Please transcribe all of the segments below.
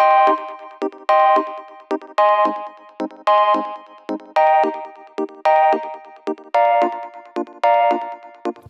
Thank you.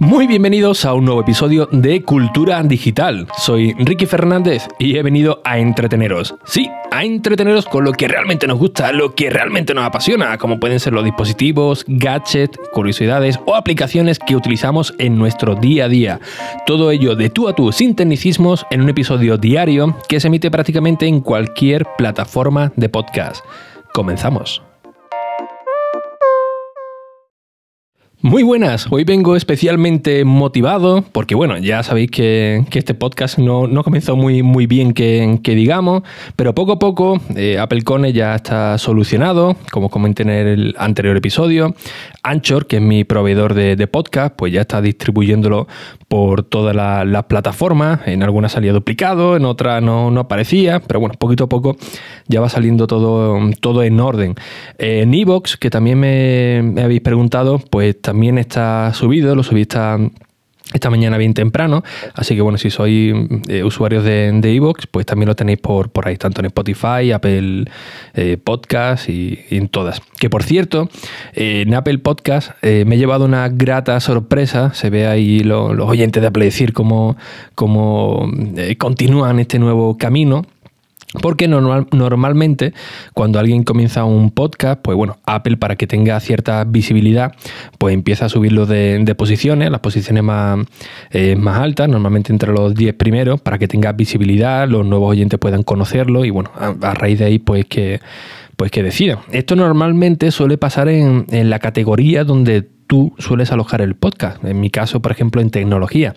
Muy bienvenidos a un nuevo episodio de Cultura Digital. Soy Ricky Fernández y he venido a entreteneros. Sí, a entreteneros con lo que realmente nos gusta, lo que realmente nos apasiona, como pueden ser los dispositivos, gadgets, curiosidades o aplicaciones que utilizamos en nuestro día a día. Todo ello de tú a tú sin tecnicismos en un episodio diario que se emite prácticamente en cualquier plataforma de podcast. Comenzamos. Muy buenas, hoy vengo especialmente motivado porque bueno, ya sabéis que, este podcast no, comenzó muy, muy bien que, digamos, pero poco a poco eh, Apple Cone ya está solucionado, como comenté en el anterior episodio. Anchor, que es mi proveedor de, podcast, pues ya está distribuyéndolo por todas las plataformas, en algunas salía duplicado, en otras no, no aparecía, pero bueno, poquito a poco ya va saliendo todo, todo en orden. en Evox, que también me, me habéis preguntado, pues también está subido, lo subí esta, esta mañana bien temprano. Así que bueno, si sois eh, usuarios de Evox, pues también lo tenéis por, por ahí, tanto en Spotify, Apple eh, Podcast y, en todas. Que por cierto, eh, en Apple Podcast me he llevado una grata sorpresa. Se ve ahí los oyentes de Apple decir cómo, cómo continúan este nuevo camino. Porque normalmente cuando alguien comienza un podcast, pues bueno, Apple para que tenga cierta visibilidad, pues empieza a subirlo de, posiciones, las posiciones más, eh, altas, normalmente entre los 10 primeros, para que tenga visibilidad, los nuevos oyentes puedan conocerlo y bueno, a, raíz de ahí pues que, pues que. Esto normalmente suele pasar en la categoría donde tú sueles alojar el podcast. En mi caso, por ejemplo, en tecnología.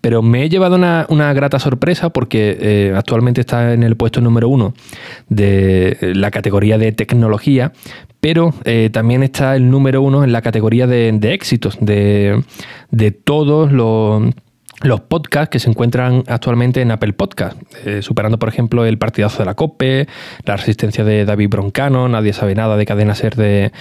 Pero me he llevado una, grata sorpresa porque eh, actualmente está en el puesto número uno de la categoría de tecnología, pero eh, también está el número uno en la categoría de, éxitos, de, todos los podcasts que se encuentran actualmente en Apple Podcast, eh, superando por ejemplo el partidazo de la COPE, la resistencia de David Broncano, Nadie sabe nada de Cadena Ser de,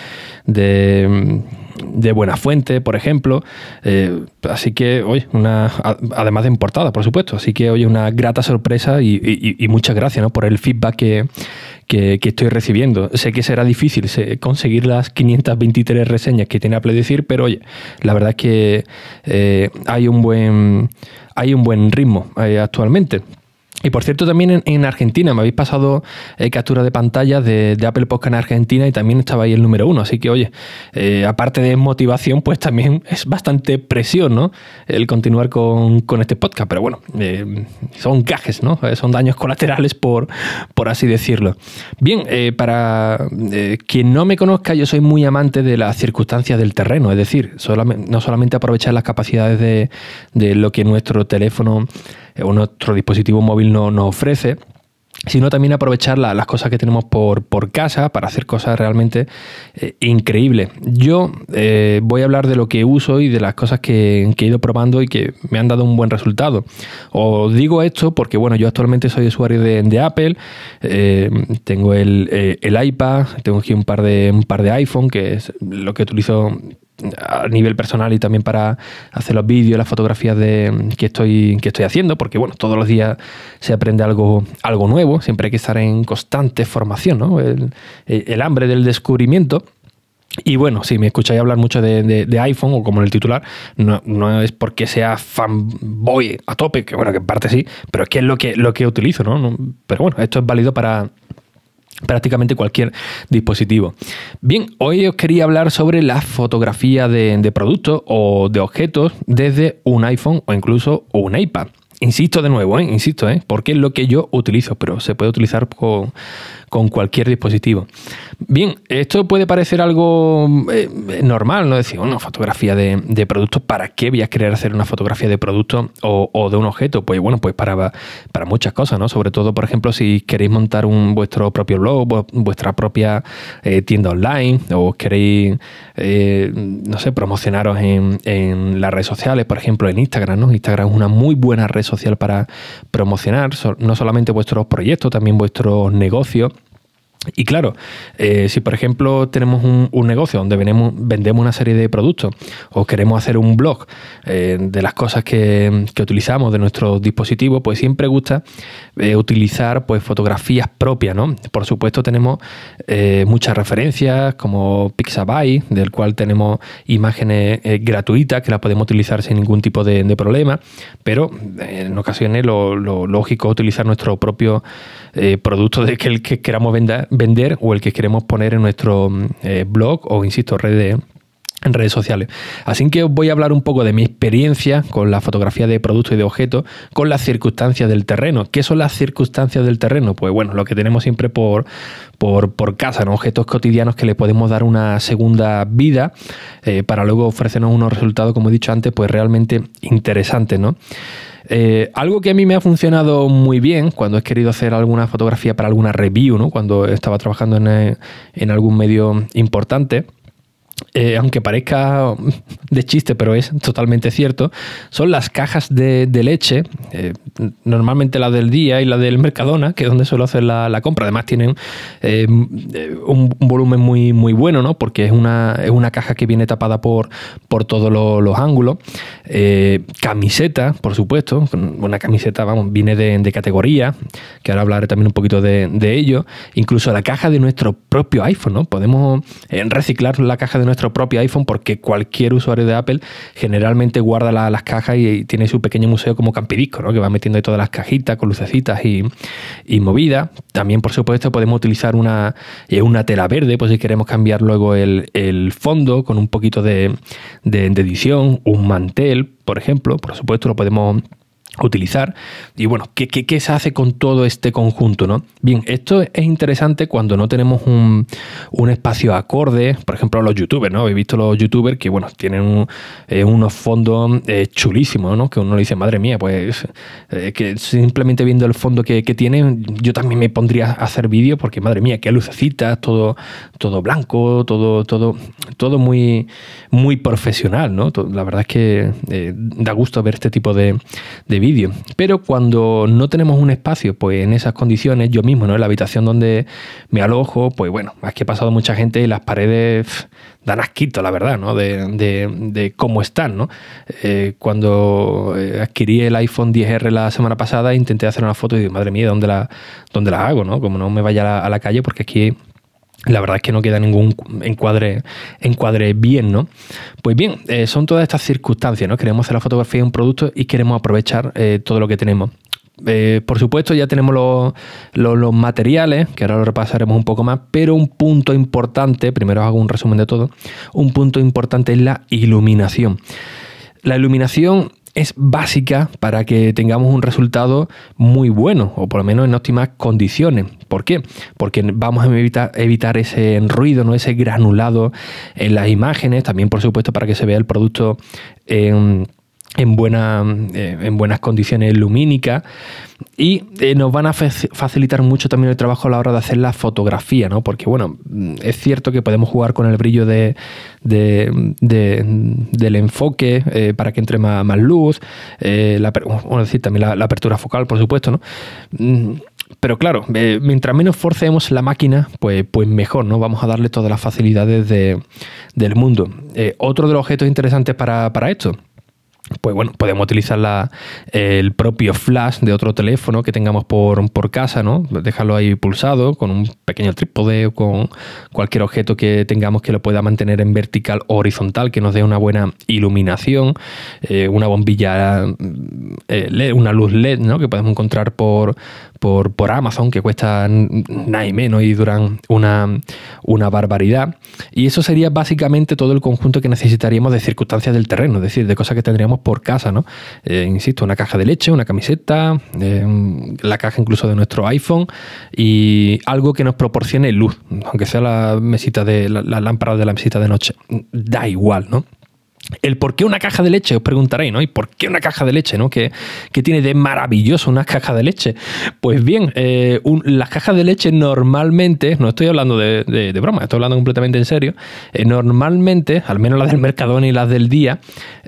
de Buena Fuente, por ejemplo. Eh, así que, oye, una, además de importada, por supuesto. Así que, oye, una grata sorpresa y, muchas gracias ¿no? por el feedback que, que, estoy recibiendo. Sé que será difícil conseguir las 523 reseñas que tiene Apple decir, pero oye, la verdad es que eh, hay, un buen, hay un buen ritmo eh, actualmente. Y por cierto, también en, Argentina me habéis pasado eh, captura de pantalla de, Apple Podcast en Argentina y también estaba ahí el número uno. Así que, oye, eh, aparte de motivación, pues también es bastante presión, ¿no? El continuar con, este podcast. Pero bueno, eh, son gajes, ¿no? Son daños colaterales, por, por así decirlo. Bien, para quien no me conozca, yo soy muy amante de las circunstancias del terreno. Es decir, no solamente aprovechar las capacidades de, de lo que nuestro teléfono o nuestro dispositivo móvil nos ofrece, sino también aprovechar las cosas que tenemos por, casa para hacer cosas realmente eh, increíbles. Yo eh, voy a hablar de lo que uso y de las cosas que, he ido probando y que me han dado un buen resultado. Os digo esto porque, bueno, yo actualmente soy usuario de, Apple, eh, tengo el, el, iPad, tengo aquí un par, de, un par de iPhone, que es lo que utilizo a nivel personal y también para hacer los vídeos, las fotografías de, que, estoy, que estoy haciendo, porque bueno, todos los días se aprende algo, algo nuevo, siempre hay que estar en constante formación, ¿no? el, hambre del descubrimiento. Y bueno, si me escucháis hablar mucho de, iPhone o como en el titular, no, es porque sea fanboy a tope, que bueno, que en parte sí, pero es que es lo que, lo que utilizo, ¿no? Pero bueno, esto es válido para, prácticamente cualquier dispositivo. Bien, hoy os quería hablar sobre la fotografía de, productos o de objetos desde un iPhone o incluso un iPad. Insisto de nuevo, ¿eh? insisto, ¿eh? porque es lo que yo utilizo, pero se puede utilizar con, con cualquier dispositivo. Bien, esto puede parecer algo eh, normal, ¿no? Decir, una fotografía de, productos, ¿para qué voy a querer hacer una fotografía de producto o, de un objeto? Pues bueno, pues para, para muchas cosas, ¿no? Sobre todo, por ejemplo, si queréis montar un, vuestro propio blog, vuestra propia eh, tienda online, o queréis, eh, no sé, promocionaros en, en, las redes sociales, por ejemplo, en Instagram, ¿no? Instagram es una muy buena red social para promocionar no solamente vuestros proyectos, también vuestros negocios Y claro, eh, si por ejemplo tenemos un, negocio donde vendemos, vendemos, una serie de productos o queremos hacer un blog eh, de las cosas que, utilizamos de nuestro dispositivo, pues siempre gusta eh, utilizar pues, fotografías propias. ¿no? Por supuesto tenemos muchas referencias como Pixabay, del cual tenemos imágenes gratuitas que las podemos utilizar sin ningún tipo de, problema, pero en ocasiones lo, lógico es utilizar nuestro propio producto de que el que queramos vender vender o el que queremos poner en nuestro eh, blog o, insisto, redes en redes sociales. Así que os voy a hablar un poco de mi experiencia con la fotografía de productos y de objetos, con las circunstancias del terreno. ¿Qué son las circunstancias del terreno? Pues bueno, lo que tenemos siempre por, por, casa, ¿no? objetos cotidianos que le podemos dar una segunda vida eh, para luego ofrecernos unos resultados, como he dicho antes, pues realmente interesantes, ¿no? Eh, algo que a mí me ha funcionado muy bien cuando he querido hacer alguna fotografía para alguna review, ¿no? cuando estaba trabajando en, eh, en algún medio importante, eh, aunque parezca de chiste, pero es totalmente cierto, son las cajas de, leche, eh, normalmente la del día y la del Mercadona, que es donde suelo hacer la, compra. Además tienen eh, un, volumen muy, bueno, ¿no? porque es una, es una caja que viene tapada por, por todos los, ángulos. camiseta, por supuesto, una camiseta, vamos, viene de, categoría, que ahora hablaré también un poquito de, de, ello. Incluso la caja de nuestro propio iPhone, ¿no? Podemos reciclar la caja de nuestro propio iPhone porque cualquier usuario de Apple generalmente guarda las cajas y, tiene su pequeño museo como campidisco, ¿no? que va metiendo ahí todas las cajitas con lucecitas y, y movidas. También, por supuesto, podemos utilizar una, una tela verde, pues si queremos cambiar luego el, fondo con un poquito de, de edición, un mantel, por ejemplo, por supuesto, lo podemos utilizar. Y bueno, ¿qué, ¿qué, se hace con todo este conjunto? ¿no? Bien, esto es interesante cuando no tenemos un, espacio acorde, por ejemplo, los youtubers, ¿no? He visto los youtubers que, bueno, tienen eh, unos fondos eh, chulísimos, ¿no? Que uno le dice, madre mía, pues eh, que simplemente viendo el fondo que, que tienen, yo también me pondría a hacer vídeo porque, madre mía, qué lucecitas, todo, todo blanco, todo, todo, todo muy, muy profesional, ¿no? La verdad es que da gusto ver este tipo de, de vídeo. Pero cuando no tenemos un espacio, pues en esas condiciones, yo mismo, ¿no? En la habitación donde me alojo, pues bueno, es que he pasado mucha gente y las paredes dan asquito, la verdad, ¿no? De, cómo están, ¿no? Eh, cuando eh, adquirí el iPhone 10R la semana pasada, intenté hacer una foto y digo, madre mía, ¿dónde la, dónde la hago, no? Como no me vaya a la calle, porque aquí la verdad es que no queda ningún encuadre, encuadre bien, ¿no? Pues bien, eh, son todas estas circunstancias, ¿no? Queremos hacer la fotografía de un producto y queremos aprovechar eh, todo lo que tenemos. Eh, por supuesto, ya tenemos los, los, materiales, que ahora lo repasaremos un poco más, pero un punto importante, primero hago un resumen de todo, un punto importante es la iluminación. La iluminación es básica para que tengamos un resultado muy bueno, o por lo menos en óptimas condiciones. ¿Por qué? Porque vamos a evitar, ese ruido, ¿no? ese granulado en las imágenes, también por supuesto para que se vea el producto en en, buena, eh, en buenas condiciones lumínicas y eh, nos van a facilitar mucho también el trabajo a la hora de hacer la fotografía, ¿no? Porque, bueno, mm, es cierto que podemos jugar con el brillo de, del enfoque eh, para que entre más, luz, la, decir, también la, apertura focal, por supuesto, ¿no? Mm, pero claro, mientras menos forcemos la máquina, pues, pues mejor, ¿no? Vamos a darle todas las facilidades del mundo. otro de los objetos interesantes para, para esto pues bueno, podemos utilizar el propio flash de otro teléfono que tengamos por, por, casa, ¿no? Dejarlo ahí pulsado con un pequeño trípode o con cualquier objeto que tengamos que lo pueda mantener en vertical o horizontal, que nos dé una buena iluminación, eh, una bombilla, eh, una luz LED, ¿no? Que podemos encontrar por, por, Amazon, que cuestan nada y menos y duran una, una barbaridad. Y eso sería básicamente todo el conjunto que necesitaríamos de circunstancias del terreno, es decir, de cosas que tendríamos por casa, ¿no? Eh, insisto, una caja de leche, una camiseta, eh, la caja incluso de nuestro iPhone y algo que nos proporcione luz, aunque sea la mesita de la lámpara de la mesita de noche. Da igual, ¿no? El por qué una caja de leche, os preguntaréis, ¿no? ¿Y por qué una caja de leche, ¿no? ¿Qué, tiene de maravilloso una caja de leche? Pues bien, eh, las cajas de leche normalmente, no estoy hablando de, broma, estoy hablando completamente en serio, eh, normalmente, al menos las del Mercadona y las del día,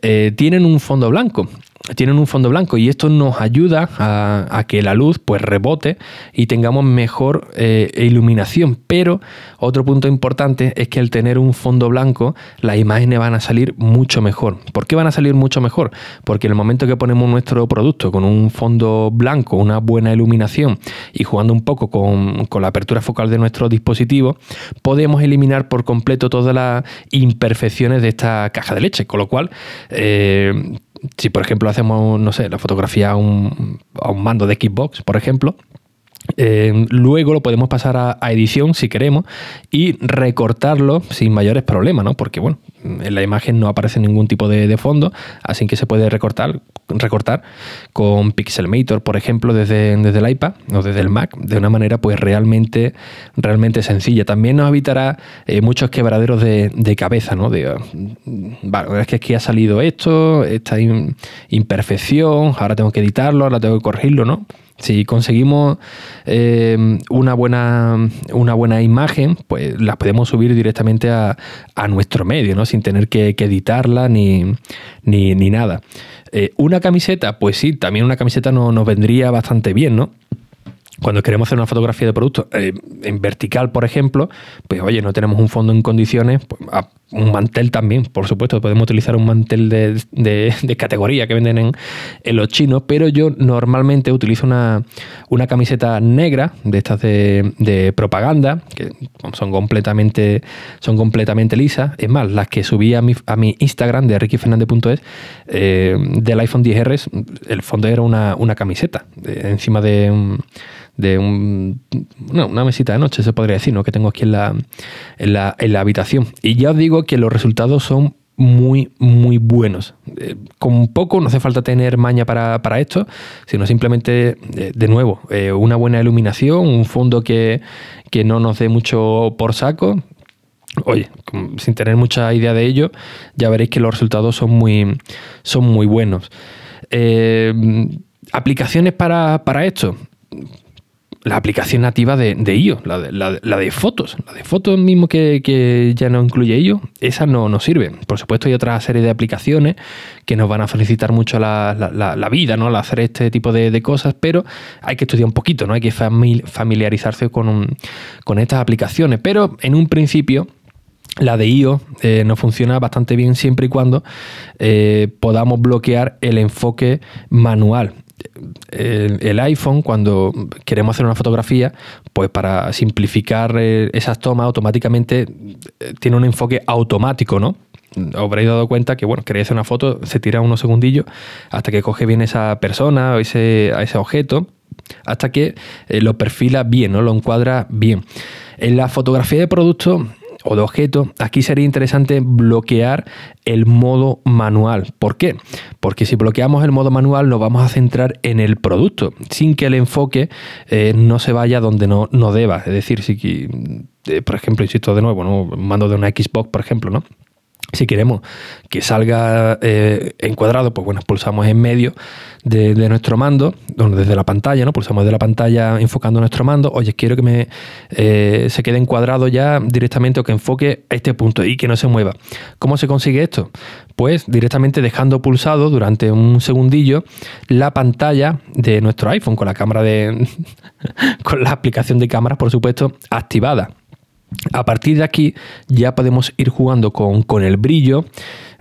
eh, tienen un fondo blanco. Tienen un fondo blanco y esto nos ayuda a, que la luz pues rebote y tengamos mejor eh, iluminación. Pero otro punto importante es que al tener un fondo blanco las imágenes van a salir mucho mejor. ¿Por qué van a salir mucho mejor? Porque en el momento que ponemos nuestro producto con un fondo blanco, una buena iluminación y jugando un poco con, la apertura focal de nuestro dispositivo, podemos eliminar por completo todas las imperfecciones de esta caja de leche. Con lo cual, eh, si por ejemplo hacemos, no sé, la fotografía a un, a un mando de Xbox, por ejemplo, eh, luego lo podemos pasar a, edición si queremos y recortarlo sin mayores problemas, ¿no? Porque bueno, en la imagen no aparece ningún tipo de, fondo, así que se puede recortar, recortar con Pixelmator, por ejemplo, desde, desde el iPad o desde el Mac, de una manera pues realmente, realmente sencilla. También nos evitará eh, muchos quebraderos de, cabeza, ¿no? De, vale, es que aquí ha salido esto, esta imperfección, ahora tengo que editarlo, ahora tengo que corregirlo, ¿no? Si conseguimos eh, una, buena, una buena imagen, pues la podemos subir directamente a, nuestro medio, ¿no? Sin tener que, editarla ni, ni, nada. Eh, una camiseta, pues sí, también una camiseta nos vendría bastante bien, ¿no? Cuando queremos hacer una fotografía de producto eh, en vertical, por ejemplo, pues oye, no tenemos un fondo en condiciones, pues, un mantel también, por supuesto, podemos utilizar un mantel de, categoría que venden en, los chinos, pero yo normalmente utilizo una, camiseta negra de estas de, propaganda, que son completamente, son completamente lisas. Es más, las que subí a mi, a mi Instagram de rickyfernandez.es eh, del iPhone 10R, el fondo era una, una camiseta encima de un de un, una mesita de noche, se podría decir, ¿no? que tengo aquí en la, en la, en la habitación. Y ya os digo que los resultados son muy, muy buenos. Eh, con poco no hace falta tener maña para, esto, sino simplemente, eh, de nuevo, eh, una buena iluminación, un fondo que, que, no nos dé mucho por saco. Oye, sin tener mucha idea de ello, ya veréis que los resultados son muy, son muy buenos. aplicaciones para, para esto la aplicación nativa de, de IO, la de, la, de, fotos. La de fotos mismo que, ya no incluye IO, esa no nos sirve. Por supuesto hay otra serie de aplicaciones que nos van a felicitar mucho la, vida, ¿no? Al hacer este tipo de, cosas, pero hay que estudiar un poquito, ¿no? Hay que familiarizarse con, con estas aplicaciones. Pero en un principio la de IO eh, nos funciona bastante bien siempre y cuando eh, podamos bloquear el enfoque manual el, iPhone, cuando queremos hacer una fotografía, pues para simplificar eh, esas tomas, automáticamente eh, tiene un enfoque automático, ¿no? Habréis dado cuenta que, bueno, queréis hacer una foto, se tira unos segundillos hasta que coge bien esa persona o ese, ese objeto, hasta que eh, lo perfila bien, ¿no? Lo encuadra bien. En la fotografía de producto o de objeto, aquí sería interesante bloquear el modo manual. ¿Por qué? Porque si bloqueamos el modo manual nos vamos a centrar en el producto, sin que el enfoque eh, no se vaya donde no, no deba. Es decir, si, eh, por ejemplo, insisto de nuevo, ¿no? mando de una Xbox, por ejemplo, ¿no? Si queremos que salga eh, encuadrado, pues bueno, pulsamos en medio de, nuestro mando, desde la pantalla, ¿no? Pulsamos de la pantalla enfocando nuestro mando. Oye, quiero que me eh, se quede encuadrado ya directamente o que enfoque a este punto y que no se mueva. ¿Cómo se consigue esto? Pues directamente dejando pulsado durante un segundillo la pantalla de nuestro iPhone con la cámara de. con la aplicación de cámaras, por supuesto, activada. A partir de aquí ya podemos ir jugando con, el brillo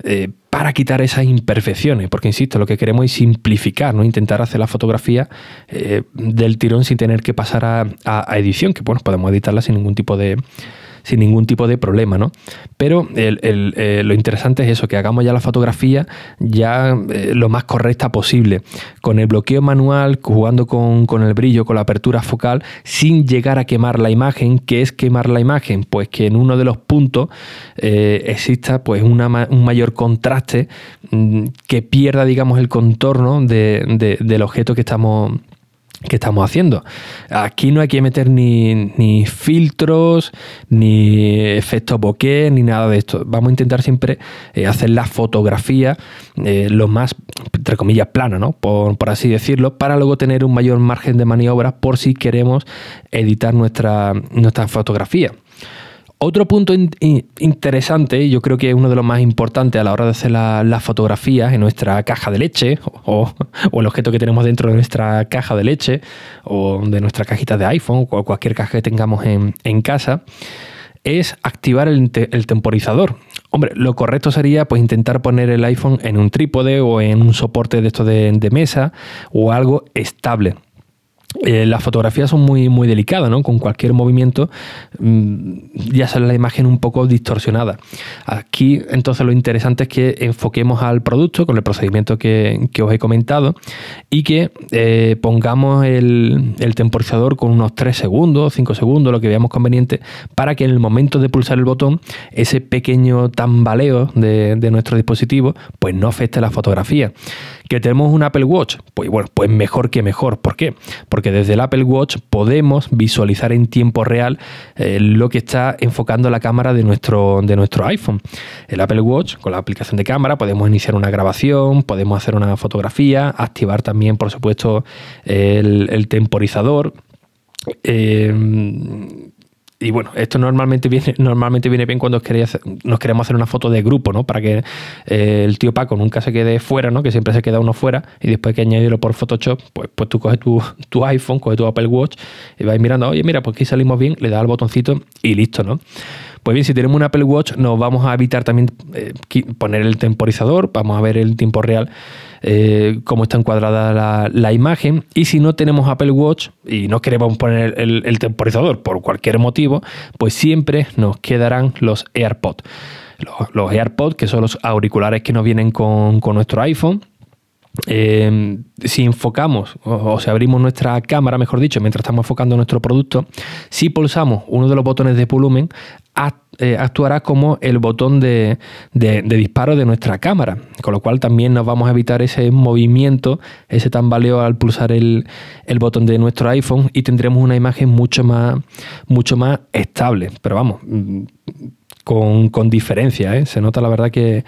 eh, para quitar esas imperfecciones, porque insisto, lo que queremos es simplificar, ¿no? intentar hacer la fotografía eh, del tirón sin tener que pasar a, a edición, que bueno, podemos editarla sin ningún tipo de, sin ningún tipo de problema, ¿no? Pero eh, lo interesante es eso, que hagamos ya la fotografía ya eh, lo más correcta posible, con el bloqueo manual, jugando con, el brillo, con la apertura focal, sin llegar a quemar la imagen. ¿Qué es quemar la imagen? Pues que en uno de los puntos eh, exista pues un mayor contraste mm, que pierda, digamos, el contorno del objeto que estamos que estamos haciendo. Aquí no hay que meter ni, filtros, ni efectos bokeh, ni nada de esto. Vamos a intentar siempre eh, hacer la fotografía eh, lo más, entre comillas, plana, ¿no? Por, así decirlo, para luego tener un mayor margen de maniobra por si queremos editar nuestra, nuestra fotografía. Otro punto interesante, yo creo que es uno de los más importantes a la hora de hacer las fotografías en nuestra caja de leche o, el objeto que tenemos dentro de nuestra caja de leche o de nuestra cajita de iPhone o cualquier caja que tengamos en, casa, es activar el, temporizador. Hombre, lo correcto sería pues intentar poner el iPhone en un trípode o en un soporte de esto de mesa o algo estable. Eh, las fotografías son muy, muy delicadas, ¿no? Con cualquier movimiento mm, ya sale la imagen un poco distorsionada. Aquí, entonces, lo interesante es que enfoquemos al producto con el procedimiento que, os he comentado y que eh, pongamos el, temporizador con unos 3 segundos, 5 segundos, lo que veamos conveniente, para que en el momento de pulsar el botón, ese pequeño tambaleo de, de nuestro dispositivo, pues no afecte la fotografía. ¿Que tenemos un Apple Watch? Pues bueno, pues mejor que mejor. ¿Por qué? Porque desde el Apple Watch podemos visualizar en tiempo real eh, lo que está enfocando la cámara de nuestro, de nuestro iPhone. El Apple Watch, con la aplicación de cámara, podemos iniciar una grabación, podemos hacer una fotografía, activar también, por supuesto, el, temporizador. Eh, y bueno, esto normalmente viene, normalmente viene bien cuando nos queremos hacer una foto de grupo, ¿no? Para que eh, el tío Paco nunca se quede fuera, ¿no? Que siempre se queda uno fuera y después que añadirlo por Photoshop, pues, pues tú coges tu, tu iPhone, coges tu Apple Watch y vas mirando, oye, mira, pues aquí salimos bien, le das al botoncito y listo, ¿no? Pues bien, si tenemos un Apple Watch, nos vamos a evitar también eh, poner el temporizador, vamos a ver el tiempo real eh, cómo está encuadrada la, imagen. Y si no tenemos Apple Watch y no queremos poner el, temporizador por cualquier motivo, pues siempre nos quedarán los AirPods. Los, AirPods, que son los auriculares que nos vienen con, nuestro iPhone. Eh, si enfocamos o, si abrimos nuestra cámara, mejor dicho, mientras estamos enfocando nuestro producto, si pulsamos uno de los botones de volumen, eh, actuará como el botón de, disparo de nuestra cámara, con lo cual también nos vamos a evitar ese movimiento, ese tambaleo al pulsar el, botón de nuestro iPhone y tendremos una imagen mucho más, mucho más estable. Pero vamos, mm, con, diferencia, ¿eh? se nota la verdad que,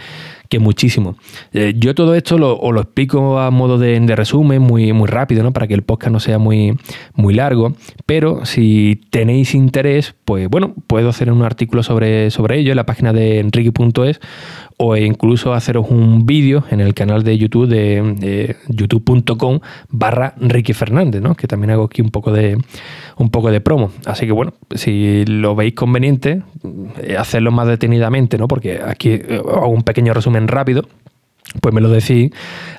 que muchísimo. Eh, yo todo esto lo, os lo explico a modo de, resumen, muy, muy rápido, ¿no? para que el podcast no sea muy, muy largo, pero si tenéis interés, pues bueno, puedo hacer un artículo sobre, sobre ello en la página de enrique.es o incluso haceros un vídeo en el canal de YouTube de, youtube.com barra Ricky Fernández, ¿no? que también hago aquí un poco de un poco de promo. Así que bueno, si lo veis conveniente, eh, hacerlo más detenidamente, ¿no? porque aquí eh, hago un pequeño resumen rápido pues me lo decís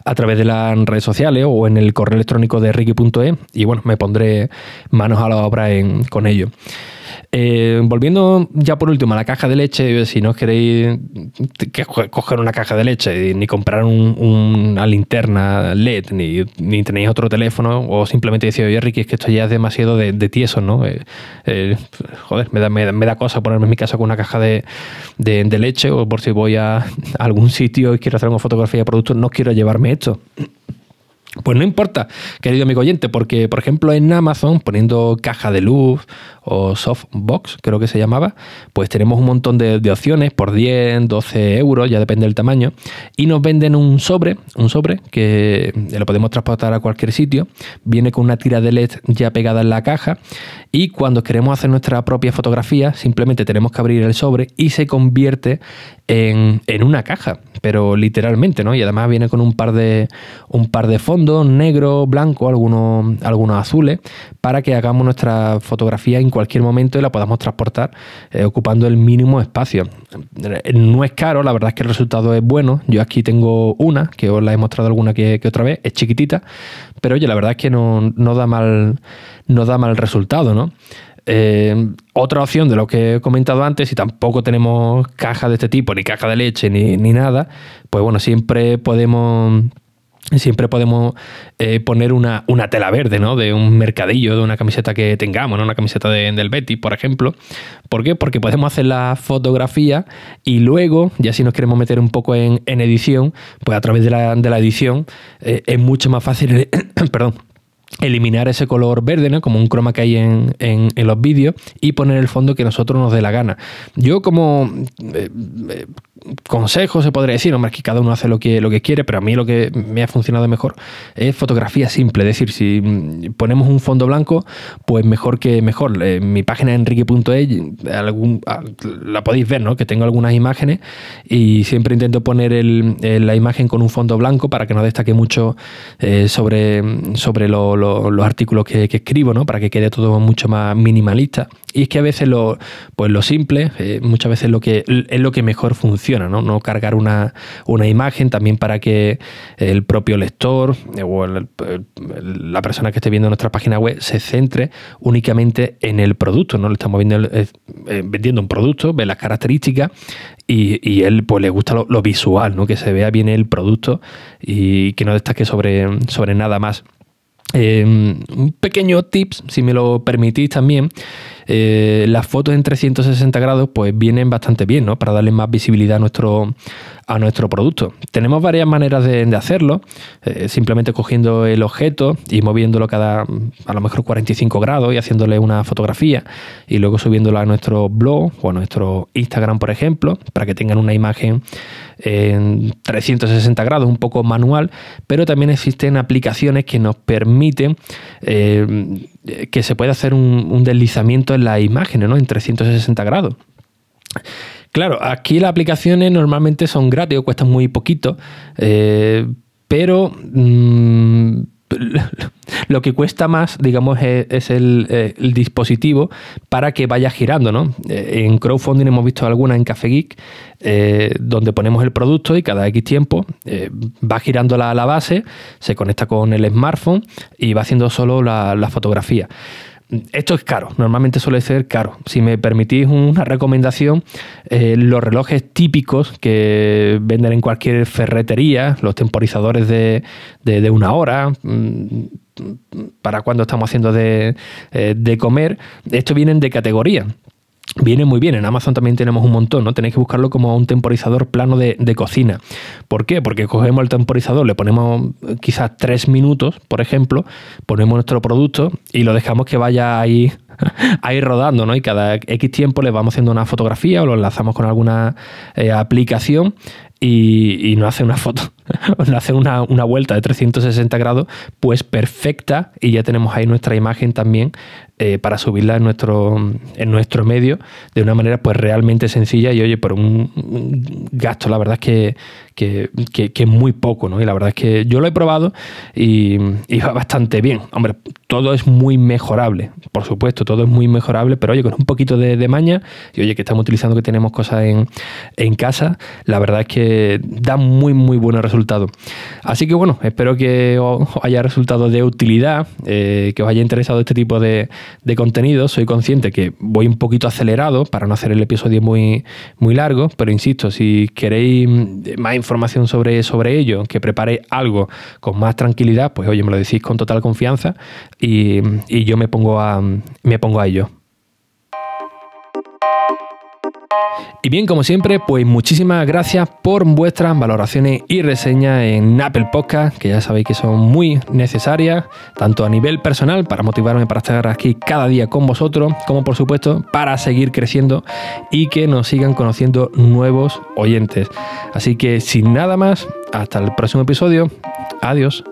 a través de las redes sociales o en el correo electrónico de ricky.e y bueno, me pondré manos a la obra en, con ello. Eh, volviendo ya por último a la caja de leche, si no queréis coger una caja de leche ni comprar una linterna LED, ni, tenéis otro teléfono, o simplemente decir, oye Ricky, es que esto ya es demasiado de, tieso, ¿no? Eh, eh, joder, me da, me, da, cosa ponerme en mi casa con una caja de, leche, o por si voy a algún sitio y quiero hacer una fotografía de productos, no quiero llevarme esto. Pues no importa, querido amigo oyente, porque por ejemplo en Amazon, poniendo caja de luz o softbox, creo que se llamaba, pues tenemos un montón de, opciones por 10, 12 euros, ya depende del tamaño, y nos venden un sobre, un sobre que lo podemos transportar a cualquier sitio, viene con una tira de LED ya pegada en la caja, y cuando queremos hacer nuestra propia fotografía, simplemente tenemos que abrir el sobre y se convierte en, en una caja, pero literalmente, ¿no? Y además viene con un par de, un par de fondos, negro, blanco, algunos, algunos azules, para que hagamos nuestra fotografía cualquier momento y la podamos transportar eh, ocupando el mínimo espacio. No es caro, la verdad es que el resultado es bueno. Yo aquí tengo una, que os la he mostrado alguna que, otra vez, es chiquitita, pero oye, la verdad es que no, no da mal, no da mal resultado, ¿no? Eh, otra opción de lo que he comentado antes, si tampoco tenemos caja de este tipo, ni caja de leche, ni, nada, pues bueno, siempre podemos siempre podemos eh, poner una, tela verde, ¿no? De un mercadillo, de una camiseta que tengamos, ¿no? Una camiseta del Betty, por ejemplo. ¿Por qué? Porque podemos hacer la fotografía y luego, ya si nos queremos meter un poco en, edición, pues a través de la, edición eh, es mucho más fácil, perdón, eliminar ese color verde, ¿no? como un croma que hay en, los vídeos, y poner el fondo que nosotros nos dé la gana. Yo como, eh, consejo, se podría decir, hombre, que cada uno hace lo que, lo que quiere, pero a mí lo que me ha funcionado mejor es fotografía simple, es decir, si mm, ponemos un fondo blanco, pues mejor que mejor. Eh, mi página enrique.es, la podéis ver, ¿no? Que tengo algunas imágenes y siempre intento poner la imagen con un fondo blanco para que no destaque mucho eh, sobre, sobre los artículos que, escribo, ¿no? Para que quede todo mucho más minimalista. Y es que a veces lo, pues lo simple, eh, muchas veces lo que, es lo que mejor funciona, ¿no? Cargar una, imagen también para que el propio lector eh, o la persona que esté viendo nuestra página web se centre únicamente en el producto, ¿no? Le estamos viendo, vendiendo un producto, ve las características y, él pues le gusta lo, visual, ¿no? Que se vea bien el producto y que no destaque sobre, sobre nada más. Eh, un pequeño tips, si me lo permitís también, eh, las fotos en 360 grados pues vienen bastante bien, ¿no? Para darle más visibilidad a nuestro, a nuestro producto. Tenemos varias maneras de, hacerlo, eh, simplemente cogiendo el objeto y moviéndolo cada a lo mejor 45 grados y haciéndole una fotografía y luego subiéndolo a nuestro blog o a nuestro Instagram, por ejemplo, para que tengan una imagen en 360 grados, un poco manual, pero también existen aplicaciones que nos permiten eh, que se pueda hacer un, deslizamiento en las imágenes, ¿no? En 360 grados. Claro, aquí las aplicaciones normalmente son gratis cuestan muy poquito, eh, pero mm, lo que cuesta más, digamos, es, eh, el, dispositivo para que vaya girando, ¿no? Eh, en crowdfunding hemos visto algunas en Café Geek donde ponemos el producto y cada X tiempo va girando la, la, base, se conecta con el smartphone y va haciendo solo la fotografía. Esto es caro, normalmente suele ser caro. Si me permitís una recomendación, eh, los relojes típicos que venden en cualquier ferretería, los temporizadores de, una hora, mm, para cuando estamos haciendo de, eh, de comer, estos vienen de categoría. Viene muy bien, en Amazon también tenemos un montón, ¿no? Tenéis que buscarlo como un temporizador plano de, cocina. ¿Por qué? Porque cogemos el temporizador, le ponemos eh, quizás tres minutos, por ejemplo, ponemos nuestro producto y lo dejamos que vaya ahí, ahí rodando, ¿no? Y cada X tiempo le vamos haciendo una fotografía o lo enlazamos con alguna eh, aplicación y, y nos hace una foto, nos hace una, una, vuelta de 360 grados, pues perfecta, y ya tenemos ahí nuestra imagen también eh, para subirla en nuestro, en nuestro medio de una manera pues realmente sencilla y oye, por un gasto, la verdad es que, que, que, muy poco, ¿no? Y la verdad es que yo lo he probado y, va bastante bien. Hombre, todo es muy mejorable, por supuesto, todo es muy mejorable, pero oye, con un poquito de, maña, y oye, que estamos utilizando que tenemos cosas en, en casa, la verdad es que da muy, muy buenos resultados. Así que bueno, espero que os haya resultado de utilidad, eh, que os haya interesado este tipo de, de contenido. Soy consciente que voy un poquito acelerado para no hacer el episodio muy, muy largo, pero insisto, si queréis más información sobre, sobre ello, que prepare algo con más tranquilidad, pues oye, me lo decís con total confianza y, y yo me pongo a, me pongo a ello. Y bien, como siempre, pues muchísimas gracias por vuestras valoraciones y reseñas en Apple Podcast, que ya sabéis que son muy necesarias, tanto a nivel personal, para motivarme para estar aquí cada día con vosotros, como por supuesto para seguir creciendo y que nos sigan conociendo nuevos oyentes. Así que sin nada más, hasta el próximo episodio. Adiós.